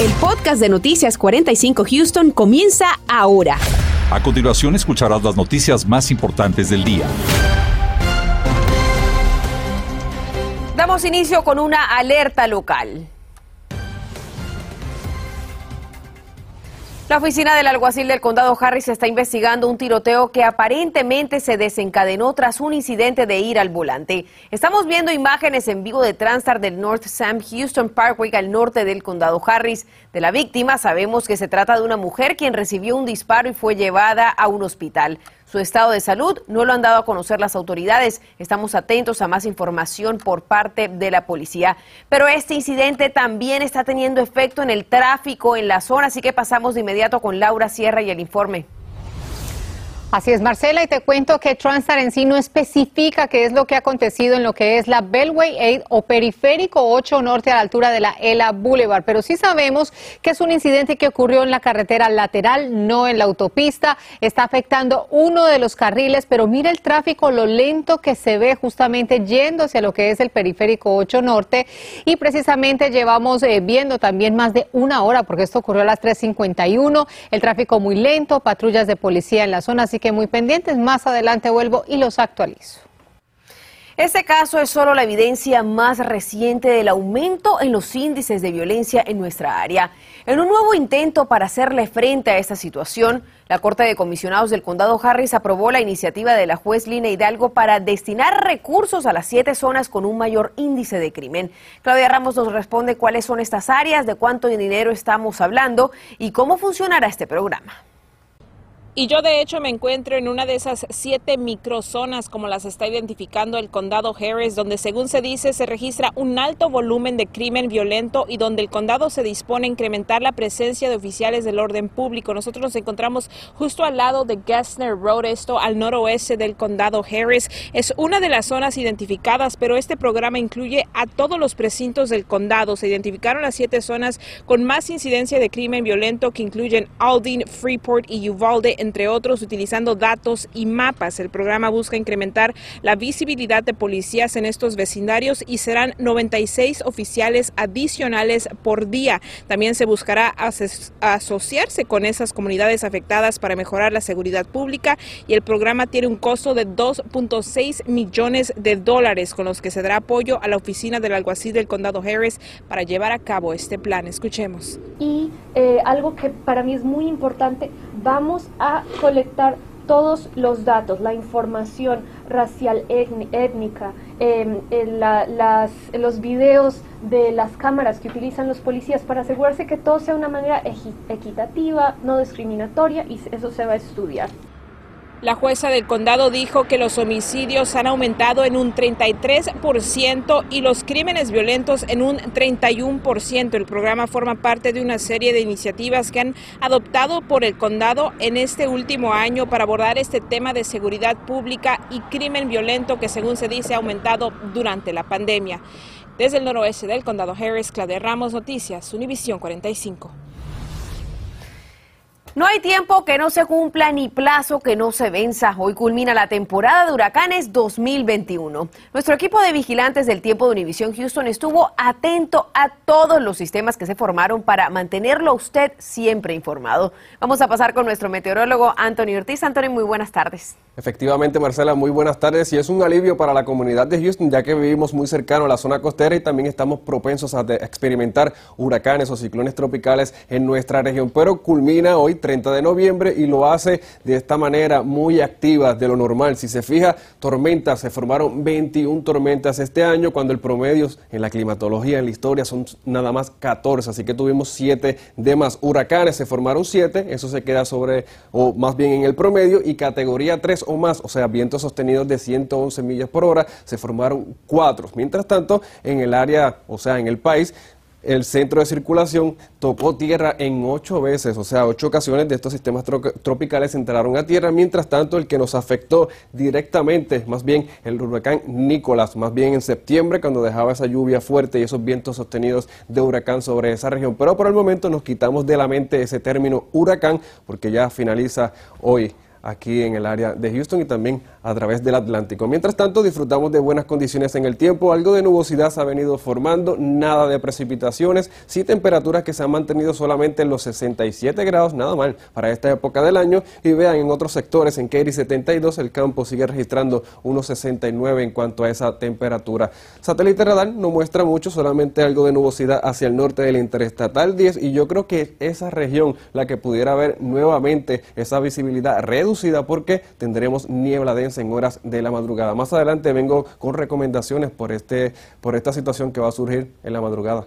El podcast de Noticias 45 Houston comienza ahora. A continuación escucharás las noticias más importantes del día. Damos inicio con una alerta local. La oficina del alguacil del condado Harris está investigando un tiroteo que aparentemente se desencadenó tras un incidente de ir al volante. Estamos viendo imágenes en vivo de Transtar del North Sam Houston Parkway al norte del condado Harris. De la víctima sabemos que se trata de una mujer quien recibió un disparo y fue llevada a un hospital. Su estado de salud no lo han dado a conocer las autoridades. Estamos atentos a más información por parte de la policía. Pero este incidente también está teniendo efecto en el tráfico en la zona, así que pasamos de inmediato con Laura Sierra y el informe. Así es, Marcela, y te cuento que Transtar en sí no especifica qué es lo que ha acontecido en lo que es la Bellway 8 o Periférico 8 Norte a la altura de la Ela Boulevard, pero sí sabemos que es un incidente que ocurrió en la carretera lateral, no en la autopista, está afectando uno de los carriles, pero mira el tráfico, lo lento que se ve justamente yendo hacia lo que es el Periférico 8 Norte, y precisamente llevamos eh, viendo también más de una hora, porque esto ocurrió a las 3.51, el tráfico muy lento, patrullas de policía en la zona, que muy pendientes. Más adelante vuelvo y los actualizo. Este caso es solo la evidencia más reciente del aumento en los índices de violencia en nuestra área. En un nuevo intento para hacerle frente a esta situación, la Corte de Comisionados del Condado Harris aprobó la iniciativa de la juez Lina Hidalgo para destinar recursos a las siete zonas con un mayor índice de crimen. Claudia Ramos nos responde cuáles son estas áreas, de cuánto dinero estamos hablando y cómo funcionará este programa. Y yo de hecho me encuentro en una de esas siete microzonas como las está identificando el condado Harris, donde según se dice se registra un alto volumen de crimen violento y donde el condado se dispone a incrementar la presencia de oficiales del orden público. Nosotros nos encontramos justo al lado de Gessner Road, esto al noroeste del condado Harris. Es una de las zonas identificadas, pero este programa incluye a todos los precintos del condado. Se identificaron las siete zonas con más incidencia de crimen violento que incluyen Aldine, Freeport y Uvalde entre otros, utilizando datos y mapas. El programa busca incrementar la visibilidad de policías en estos vecindarios y serán 96 oficiales adicionales por día. También se buscará asociarse con esas comunidades afectadas para mejorar la seguridad pública y el programa tiene un costo de 2.6 millones de dólares con los que se dará apoyo a la oficina del alguacil del condado Harris para llevar a cabo este plan. Escuchemos. Y eh, algo que para mí es muy importante, vamos a colectar todos los datos, la información racial, étnica, em, los videos de las cámaras que utilizan los policías para asegurarse que todo sea de una manera equitativa, no discriminatoria y eso se va a estudiar. La jueza del condado dijo que los homicidios han aumentado en un 33% y los crímenes violentos en un 31%. El programa forma parte de una serie de iniciativas que han adoptado por el condado en este último año para abordar este tema de seguridad pública y crimen violento que según se dice ha aumentado durante la pandemia. Desde el noroeste del condado Harris, Claudia Ramos, Noticias, Univisión 45. No hay tiempo que no se cumpla ni plazo que no se venza. Hoy culmina la temporada de huracanes 2021. Nuestro equipo de vigilantes del tiempo de Univisión Houston estuvo atento a todos los sistemas que se formaron para mantenerlo usted siempre informado. Vamos a pasar con nuestro meteorólogo Anthony Ortiz. Anthony, muy buenas tardes. Efectivamente, Marcela, muy buenas tardes. Y es un alivio para la comunidad de Houston, ya que vivimos muy cercano a la zona costera y también estamos propensos a experimentar huracanes o ciclones tropicales en nuestra región. Pero culmina hoy 30 de noviembre y lo hace de esta manera muy activa de lo normal. Si se fija, tormentas, se formaron 21 tormentas este año, cuando el promedio en la climatología, en la historia, son nada más 14. Así que tuvimos 7 de más huracanes, se formaron 7, eso se queda sobre, o más bien en el promedio, y categoría 3 o más, o sea, vientos sostenidos de 111 millas por hora, se formaron 4. Mientras tanto, en el área, o sea, en el país, el centro de circulación tocó tierra en ocho veces, o sea, ocho ocasiones de estos sistemas tropicales entraron a tierra. Mientras tanto, el que nos afectó directamente, más bien el huracán Nicolás, más bien en septiembre, cuando dejaba esa lluvia fuerte y esos vientos sostenidos de huracán sobre esa región. Pero por el momento nos quitamos de la mente ese término huracán, porque ya finaliza hoy aquí en el área de Houston y también a través del Atlántico. Mientras tanto, disfrutamos de buenas condiciones en el tiempo, algo de nubosidad se ha venido formando, nada de precipitaciones, sí temperaturas que se han mantenido solamente en los 67 grados, nada mal para esta época del año. Y vean, en otros sectores, en Katy 72, el campo sigue registrando unos 69 en cuanto a esa temperatura. Satélite radar no muestra mucho, solamente algo de nubosidad hacia el norte del Interestatal 10 y yo creo que esa región la que pudiera haber nuevamente esa visibilidad porque tendremos niebla densa en horas de la madrugada. Más adelante vengo con recomendaciones por, este, por esta situación que va a surgir en la madrugada.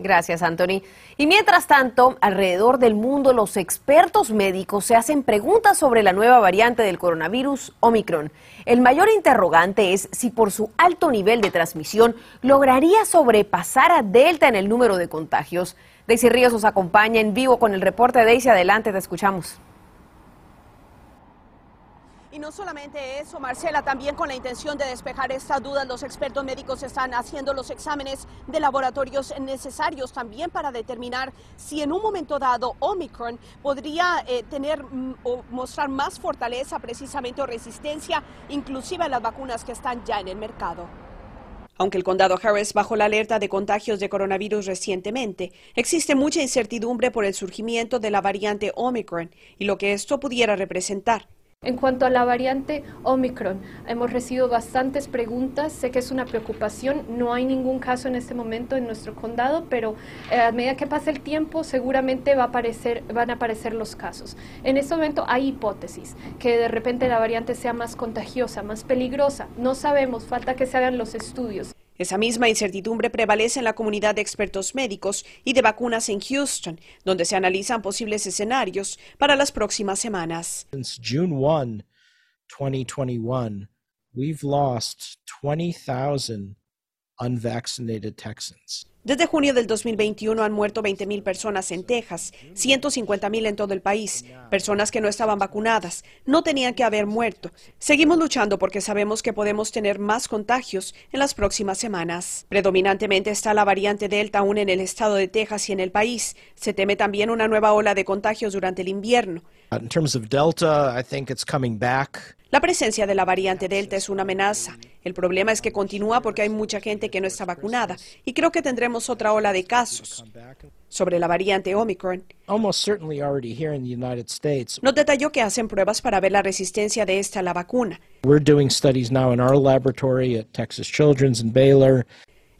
Gracias, Anthony. Y mientras tanto, alrededor del mundo, los expertos médicos se hacen preguntas sobre la nueva variante del coronavirus Omicron. El mayor interrogante es si por su alto nivel de transmisión lograría sobrepasar a Delta en el número de contagios. Daisy Ríos nos acompaña en vivo con el reporte. Daisy, adelante, te escuchamos. Y no solamente eso, Marcela, también con la intención de despejar estas dudas, los expertos médicos están haciendo los exámenes de laboratorios necesarios también para determinar si en un momento dado Omicron podría eh, tener mm, o mostrar más fortaleza precisamente o resistencia, inclusive a las vacunas que están ya en el mercado. Aunque el condado Harris bajó la alerta de contagios de coronavirus recientemente, existe mucha incertidumbre por el surgimiento de la variante Omicron y lo que esto pudiera representar. En cuanto a la variante Omicron, hemos recibido bastantes preguntas. Sé que es una preocupación. No hay ningún caso en este momento en nuestro condado, pero eh, a medida que pase el tiempo, seguramente va a aparecer, van a aparecer los casos. En este momento hay hipótesis que de repente la variante sea más contagiosa, más peligrosa. No sabemos, falta que se hagan los estudios. Esa misma incertidumbre prevalece en la comunidad de expertos médicos y de vacunas en Houston, donde se analizan posibles escenarios para las próximas semanas. Since June 1, 2021, we've lost 20,000 unvaccinated Texans. Desde junio del 2021 han muerto 20.000 personas en Texas, 150.000 en todo el país, personas que no estaban vacunadas, no tenían que haber muerto. Seguimos luchando porque sabemos que podemos tener más contagios en las próximas semanas. Predominantemente está la variante Delta aún en el estado de Texas y en el país. Se teme también una nueva ola de contagios durante el invierno. In terms of Delta, I think it's coming back. La presencia de la variante Delta es una amenaza. El problema es que continúa porque hay mucha gente que no está vacunada y creo que tendremos otra ola de casos. Sobre la variante Omicron, Almost certainly already here in the United States. nos detalló que hacen pruebas para ver la resistencia de esta a la vacuna. We're doing studies now in our laboratory at Texas Children's in Baylor.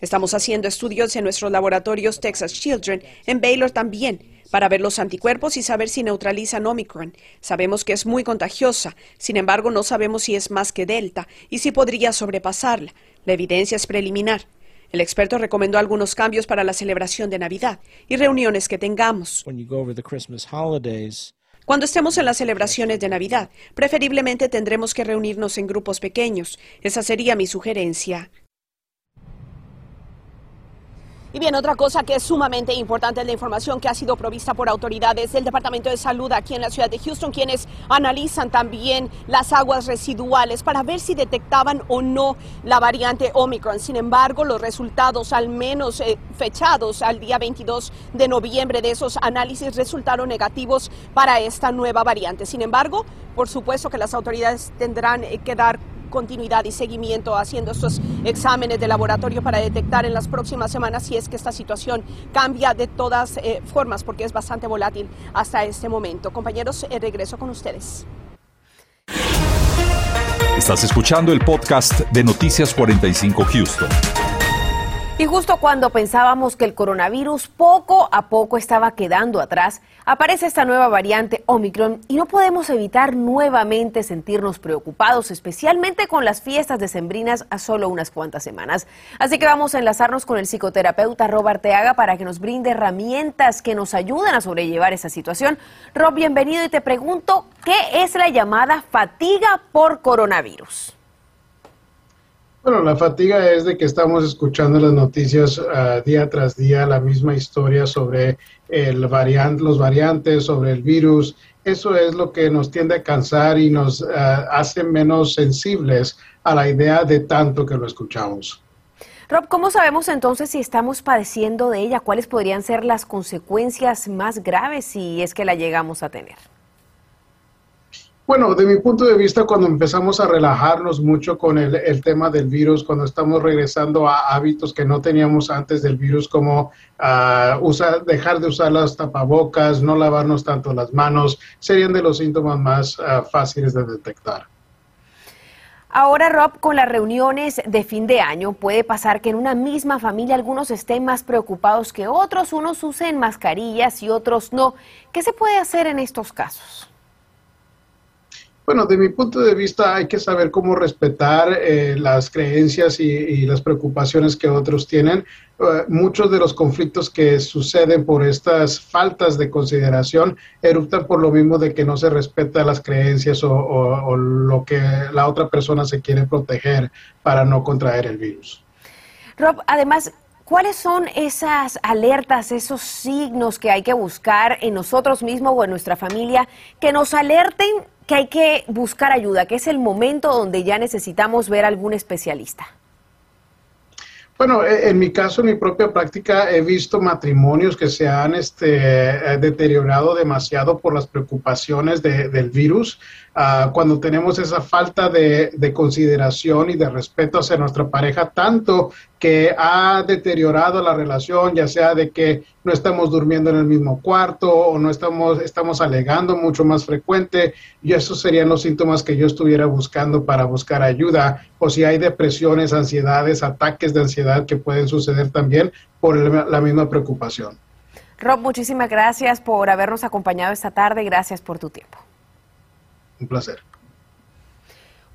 Estamos haciendo estudios en nuestros laboratorios Texas Children, en Baylor también, para ver los anticuerpos y saber si neutralizan Omicron. Sabemos que es muy contagiosa, sin embargo no sabemos si es más que Delta y si podría sobrepasarla. La evidencia es preliminar. El experto recomendó algunos cambios para la celebración de Navidad y reuniones que tengamos. Cuando estemos en las celebraciones de Navidad, preferiblemente tendremos que reunirnos en grupos pequeños. Esa sería mi sugerencia. Y bien, otra cosa que es sumamente importante es la información que ha sido provista por autoridades del Departamento de Salud aquí en la ciudad de Houston, quienes analizan también las aguas residuales para ver si detectaban o no la variante Omicron. Sin embargo, los resultados, al menos eh, fechados al día 22 de noviembre de esos análisis, resultaron negativos para esta nueva variante. Sin embargo, por supuesto que las autoridades tendrán eh, que dar continuidad y seguimiento haciendo estos exámenes de laboratorio para detectar en las próximas semanas si es que esta situación cambia de todas eh, formas, porque es bastante volátil hasta este momento. Compañeros, eh, regreso con ustedes. Estás escuchando el podcast de Noticias 45 Houston. Y justo cuando pensábamos que el coronavirus poco a poco estaba quedando atrás, aparece esta nueva variante Omicron y no podemos evitar nuevamente sentirnos preocupados, especialmente con las fiestas decembrinas a solo unas cuantas semanas. Así que vamos a enlazarnos con el psicoterapeuta Rob Arteaga para que nos brinde herramientas que nos ayuden a sobrellevar esa situación. Rob, bienvenido y te pregunto, ¿qué es la llamada fatiga por coronavirus? Bueno, la fatiga es de que estamos escuchando las noticias uh, día tras día, la misma historia sobre el variante, los variantes, sobre el virus. Eso es lo que nos tiende a cansar y nos uh, hace menos sensibles a la idea de tanto que lo escuchamos. Rob, ¿cómo sabemos entonces si estamos padeciendo de ella? ¿Cuáles podrían ser las consecuencias más graves si es que la llegamos a tener? Bueno, de mi punto de vista, cuando empezamos a relajarnos mucho con el, tema del virus, cuando estamos regresando a hábitos que no teníamos antes del virus, como uh, usar, dejar de usar las tapabocas, no lavarnos tanto las manos, serían de los síntomas más uh, fáciles de detectar. Ahora, Rob, con las reuniones de fin de año puede pasar que en una misma familia algunos estén más preocupados que otros, unos usen mascarillas y otros no. ¿Qué se puede hacer en estos casos? Bueno, de mi punto de vista hay que saber cómo respetar eh, las creencias y, las preocupaciones que otros tienen. Eh, muchos de los conflictos que suceden por estas faltas de consideración eruptan por lo mismo de que no se respeta las creencias o lo que la otra persona se quiere proteger para no contraer el virus. Rob, además, ¿Cuáles son esas alertas, esos signos que hay que buscar en nosotros mismos o en nuestra familia que nos alerten que hay que buscar ayuda, que es el momento donde ya necesitamos ver a algún especialista? Bueno, e, en mi caso, en mi propia práctica, he visto matrimonios que se han este, eh, deteriorado demasiado por las preocupaciones del virus. Ah, cuando tenemos esa falta de, consideración y de respeto hacia nuestra pareja, tanto que ha deteriorado la relación, ya sea de que no estamos durmiendo en el mismo cuarto o no estamos, estamos alegando mucho más frecuente, y esos serían los síntomas que yo estuviera buscando para buscar ayuda, o si hay depresiones, ansiedades, ataques de ansiedad que pueden suceder también por la misma preocupación. Rob, muchísimas gracias por habernos acompañado esta tarde, gracias por tu tiempo. Un placer.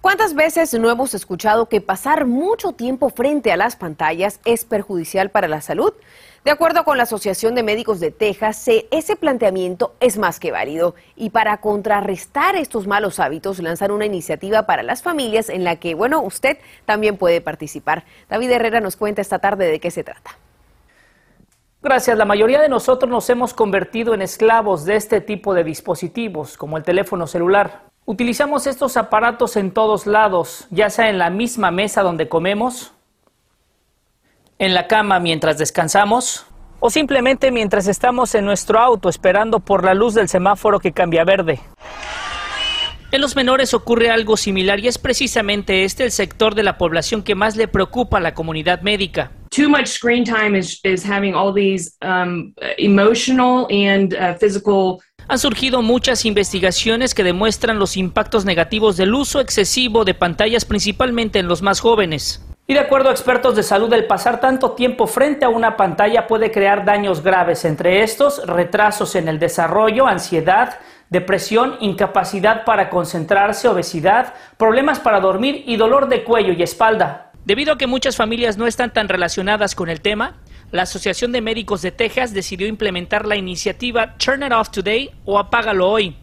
¿Cuántas veces no hemos escuchado que pasar mucho tiempo frente a las pantallas es perjudicial para la salud? De acuerdo con la Asociación de Médicos de Texas, ese planteamiento es más que válido. Y para contrarrestar estos malos hábitos, lanzan una iniciativa para las familias en la que, bueno, usted también puede participar. David Herrera nos cuenta esta tarde de qué se trata. Gracias. La mayoría de nosotros nos hemos convertido en esclavos de este tipo de dispositivos, como el teléfono celular. Utilizamos estos aparatos en todos lados, ya sea en la misma mesa donde comemos, en la cama mientras descansamos o simplemente mientras estamos en nuestro auto esperando por la luz del semáforo que cambia verde. En los menores ocurre algo similar y es precisamente este el sector de la población que más le preocupa a la comunidad médica. Too much screen time is, having all these um, emotional and uh, physical han surgido muchas investigaciones que demuestran los impactos negativos del uso excesivo de pantallas principalmente en los más jóvenes. Y de acuerdo a expertos de salud, el pasar tanto tiempo frente a una pantalla puede crear daños graves, entre estos retrasos en el desarrollo, ansiedad, depresión, incapacidad para concentrarse, obesidad, problemas para dormir y dolor de cuello y espalda. Debido a que muchas familias no están tan relacionadas con el tema, la Asociación de Médicos de Texas decidió implementar la iniciativa Turn It Off Today o Apágalo Hoy.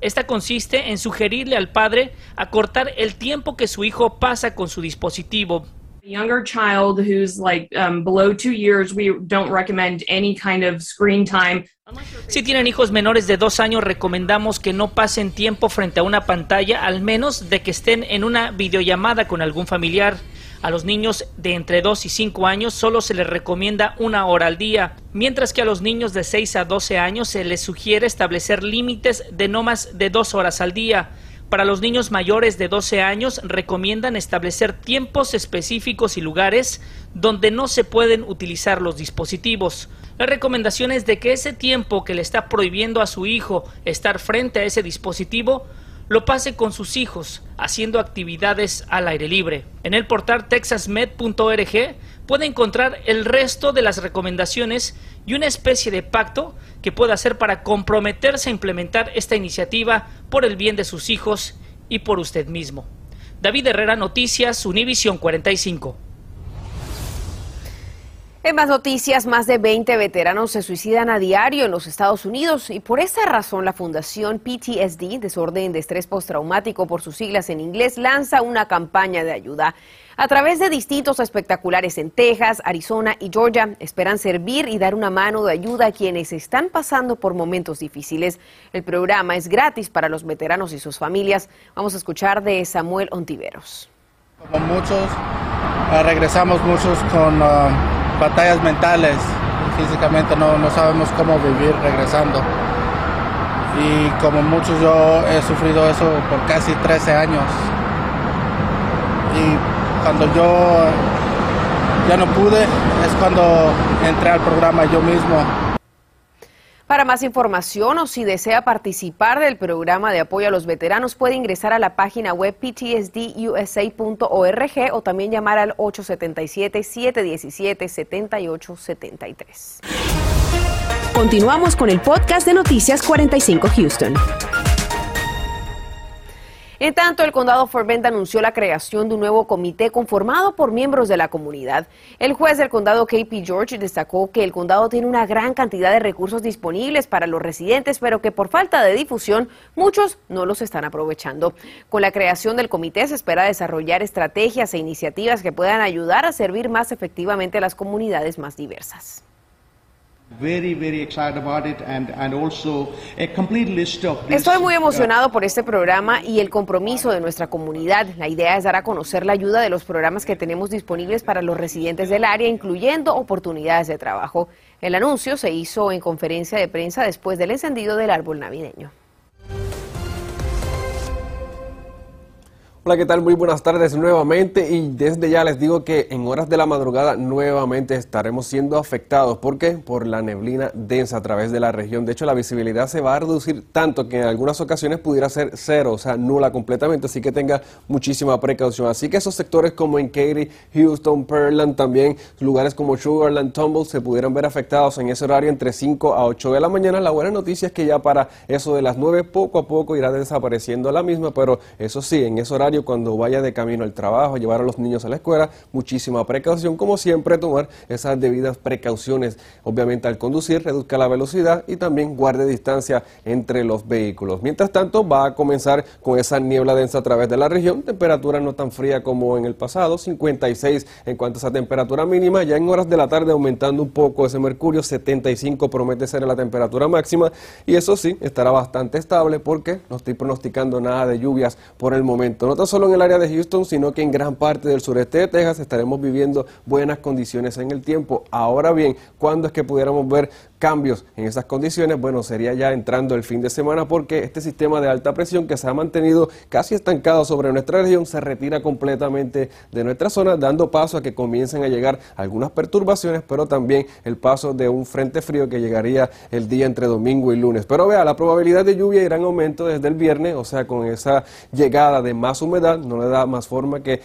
Esta consiste en sugerirle al padre acortar el tiempo que su hijo pasa con su dispositivo. younger child who's like um, below two years, we don't recommend any kind of screen time. Si tienen hijos menores de dos años, recomendamos que no pasen tiempo frente a una pantalla, al menos de que estén en una videollamada con algún familiar. A los niños de entre 2 y 5 años solo se les recomienda una hora al día, mientras que a los niños de 6 a 12 años se les sugiere establecer límites de no más de dos horas al día. Para los niños mayores de 12 años recomiendan establecer tiempos específicos y lugares donde no se pueden utilizar los dispositivos. La recomendación es de que ese tiempo que le está prohibiendo a su hijo estar frente a ese dispositivo lo pase con sus hijos haciendo actividades al aire libre. En el portal texasmed.org puede encontrar el resto de las recomendaciones y una especie de pacto que pueda hacer para comprometerse a implementar esta iniciativa por el bien de sus hijos y por usted mismo. David Herrera, Noticias, Univisión 45. En más noticias, más de 20 veteranos se suicidan a diario en los Estados Unidos y por esa razón la Fundación PTSD, Desorden de Estrés Postraumático por sus siglas en inglés, lanza una campaña de ayuda. A través de distintos espectaculares en Texas, Arizona y Georgia, esperan servir y dar una mano de ayuda a quienes están pasando por momentos difíciles. El programa es gratis para los veteranos y sus familias. Vamos a escuchar de Samuel Ontiveros. Como muchos, eh, regresamos muchos con... Uh, batallas mentales. Físicamente no, no sabemos cómo vivir regresando. y como muchos yo he sufrido eso por casi 13 años. Y cuando yo ya no pude es cuando entré al programa yo mismo. Para más información o si desea participar del programa de apoyo a los veteranos, puede ingresar a la página web ptsdusa.org o también llamar al 877-717-7873. Continuamos con el podcast de Noticias 45 Houston. En tanto, el condado Fort anunció la creación de un nuevo comité conformado por miembros de la comunidad. El juez del condado KP George destacó que el condado tiene una gran cantidad de recursos disponibles para los residentes, pero que por falta de difusión muchos no los están aprovechando. Con la creación del comité se espera desarrollar estrategias e iniciativas que puedan ayudar a servir más efectivamente a las comunidades más diversas. Estoy muy emocionado por este programa y el compromiso de nuestra comunidad. La idea es dar a conocer la ayuda de los programas que tenemos disponibles para los residentes del área, incluyendo oportunidades de trabajo. El anuncio se hizo en conferencia de prensa después del encendido del árbol navideño. Hola, ¿qué tal? Muy buenas tardes nuevamente y desde ya les digo que en horas de la madrugada nuevamente estaremos siendo afectados. ¿Por qué? Por la neblina densa a través de la región. De hecho, la visibilidad se va a reducir tanto que en algunas ocasiones pudiera ser cero, o sea, nula completamente, así que tenga muchísima precaución. Así que esos sectores como en Katy, Houston, Pearland, también lugares como Sugarland, Tumble se pudieran ver afectados en ese horario entre 5 a 8 de la mañana. La buena noticia es que ya para eso de las 9 poco a poco irá desapareciendo la misma, pero eso sí, en ese horario cuando vaya de camino al trabajo, llevar a los niños a la escuela, muchísima precaución, como siempre tomar esas debidas precauciones, obviamente al conducir, reduzca la velocidad y también guarde distancia entre los vehículos. Mientras tanto, va a comenzar con esa niebla densa a través de la región, temperatura no tan fría como en el pasado, 56 en cuanto a esa temperatura mínima, ya en horas de la tarde aumentando un poco ese mercurio, 75 promete ser la temperatura máxima y eso sí, estará bastante estable porque no estoy pronosticando nada de lluvias por el momento. No solo en el área de Houston, sino que en gran parte del sureste de Texas estaremos viviendo buenas condiciones en el tiempo. Ahora bien, ¿cuándo es que pudiéramos ver cambios en esas condiciones? Bueno, sería ya entrando el fin de semana porque este sistema de alta presión que se ha mantenido casi estancado sobre nuestra región se retira completamente de nuestra zona, dando paso a que comiencen a llegar algunas perturbaciones, pero también el paso de un frente frío que llegaría el día entre domingo y lunes. Pero vea, la probabilidad de lluvia irá en aumento desde el viernes, o sea, con esa llegada de más humedad no le da más forma que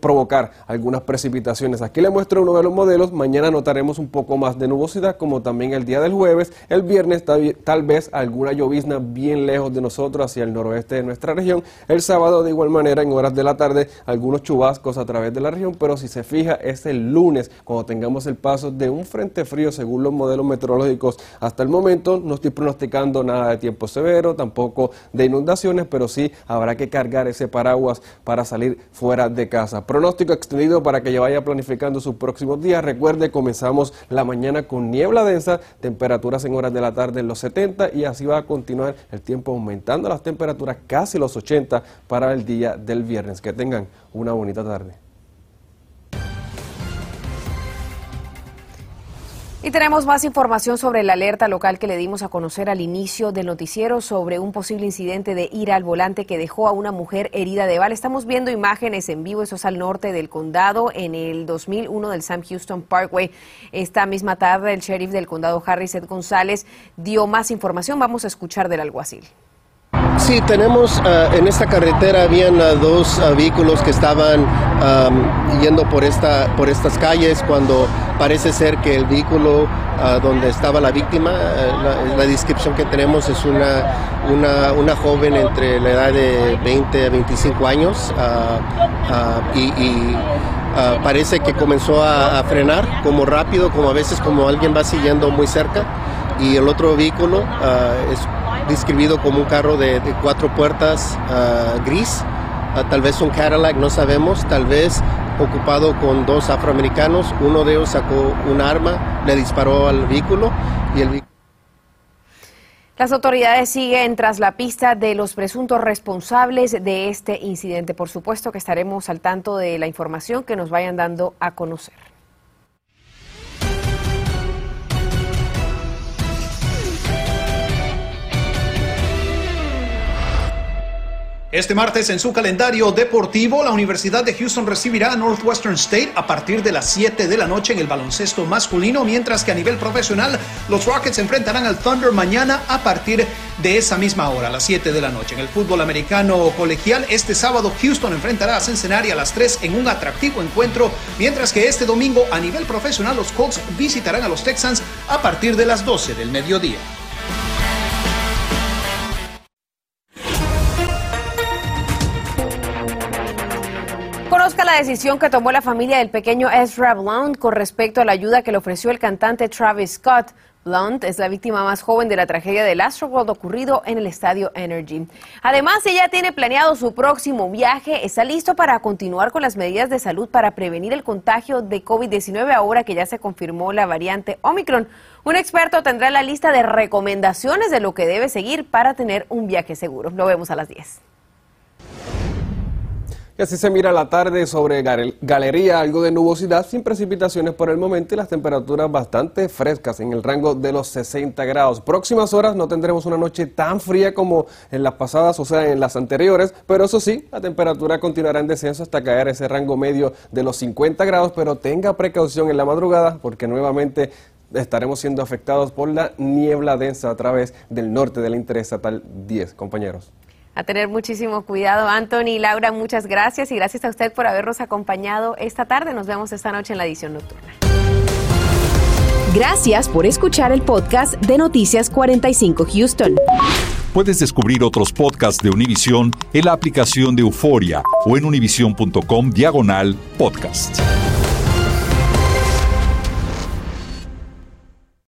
provocar algunas precipitaciones. Aquí le muestro uno de los modelos. Mañana notaremos un poco más de nubosidad, como también el día del jueves. El viernes tal vez alguna llovizna bien lejos de nosotros, hacia el noroeste de nuestra región. El sábado, de igual manera, en horas de la tarde, algunos chubascos a través de la región. Pero si se fija, es el lunes, cuando tengamos el paso de un frente frío, según los modelos meteorológicos. Hasta el momento no estoy pronosticando nada de tiempo severo, tampoco de inundaciones, pero sí habrá que cargar ese paraguas para salir fuera de casa. Pronóstico extendido para que ya vaya planificando sus próximos días. Recuerde, comenzamos la mañana con niebla densa, temperaturas en horas de la tarde en los 70 y así va a continuar el tiempo aumentando las temperaturas casi los 80 para el día del viernes. Que tengan una bonita tarde. Y tenemos más información sobre la alerta local que le dimos a conocer al inicio del noticiero sobre un posible incidente de ira al volante que dejó a una mujer herida de bala. Estamos viendo imágenes en vivo, eso es al norte del condado, en el 2001 del Sam Houston Parkway. Esta misma tarde el sheriff del condado, Harry Seth González, dio más información. Vamos a escuchar del alguacil. Sí, tenemos ah, en esta carretera habían ah, dos ah, vehículos que estaban yendo por esta por estas calles cuando parece ser que el vehículo donde estaba la víctima, la, descripción que tenemos es una, una, una, joven entre la edad de 20 a 25 años y, parece que comenzó a, frenar como rápido, como a veces como alguien va siguiendo muy cerca y el otro vehículo es describido como un carro de, cuatro puertas ah, gris, ah, tal vez un Cadillac, no sabemos, tal vez ocupado con dos afroamericanos, uno de ellos sacó un arma, le disparó al vehículo y el Las autoridades siguen tras la pista de los presuntos responsables de este incidente. Por supuesto que estaremos al tanto de la información que nos vayan dando a conocer. Este martes en su calendario deportivo, la Universidad de Houston recibirá a Northwestern State a partir de las 7 de la noche en el baloncesto masculino, mientras que a nivel profesional los Rockets enfrentarán al Thunder mañana a partir de esa misma hora, las 7 de la noche. En el fútbol americano colegial, este sábado Houston enfrentará a Cincinnati a las 3 en un atractivo encuentro, mientras que este domingo a nivel profesional los Colts visitarán a los Texans a partir de las 12 del mediodía. Conozca la decisión que tomó la familia del pequeño Ezra Blount con respecto a la ayuda que le ofreció el cantante Travis Scott. Blount es la víctima más joven de la tragedia del Astroworld ocurrido en el estadio Energy. Además, ella tiene planeado su próximo viaje, está listo para continuar con las medidas de salud para prevenir el contagio de COVID-19 ahora que ya se confirmó la variante Omicron. Un experto tendrá la lista de recomendaciones de lo que debe seguir para tener un viaje seguro. Lo vemos a las 10. Y así se mira la tarde sobre Galería, algo de nubosidad, sin precipitaciones por el momento y las temperaturas bastante frescas en el rango de los 60 grados. Próximas horas no tendremos una noche tan fría como en las pasadas, o sea, en las anteriores, pero eso sí, la temperatura continuará en descenso hasta caer ese rango medio de los 50 grados, pero tenga precaución en la madrugada porque nuevamente estaremos siendo afectados por la niebla densa a través del norte de la interestatal 10, compañeros. A tener muchísimo cuidado, Anthony y Laura, muchas gracias y gracias a usted por habernos acompañado esta tarde. Nos vemos esta noche en la edición nocturna. Gracias por escuchar el podcast de Noticias 45 Houston. Puedes descubrir otros podcasts de Univision en la aplicación de Euforia o en univision.com diagonal podcast.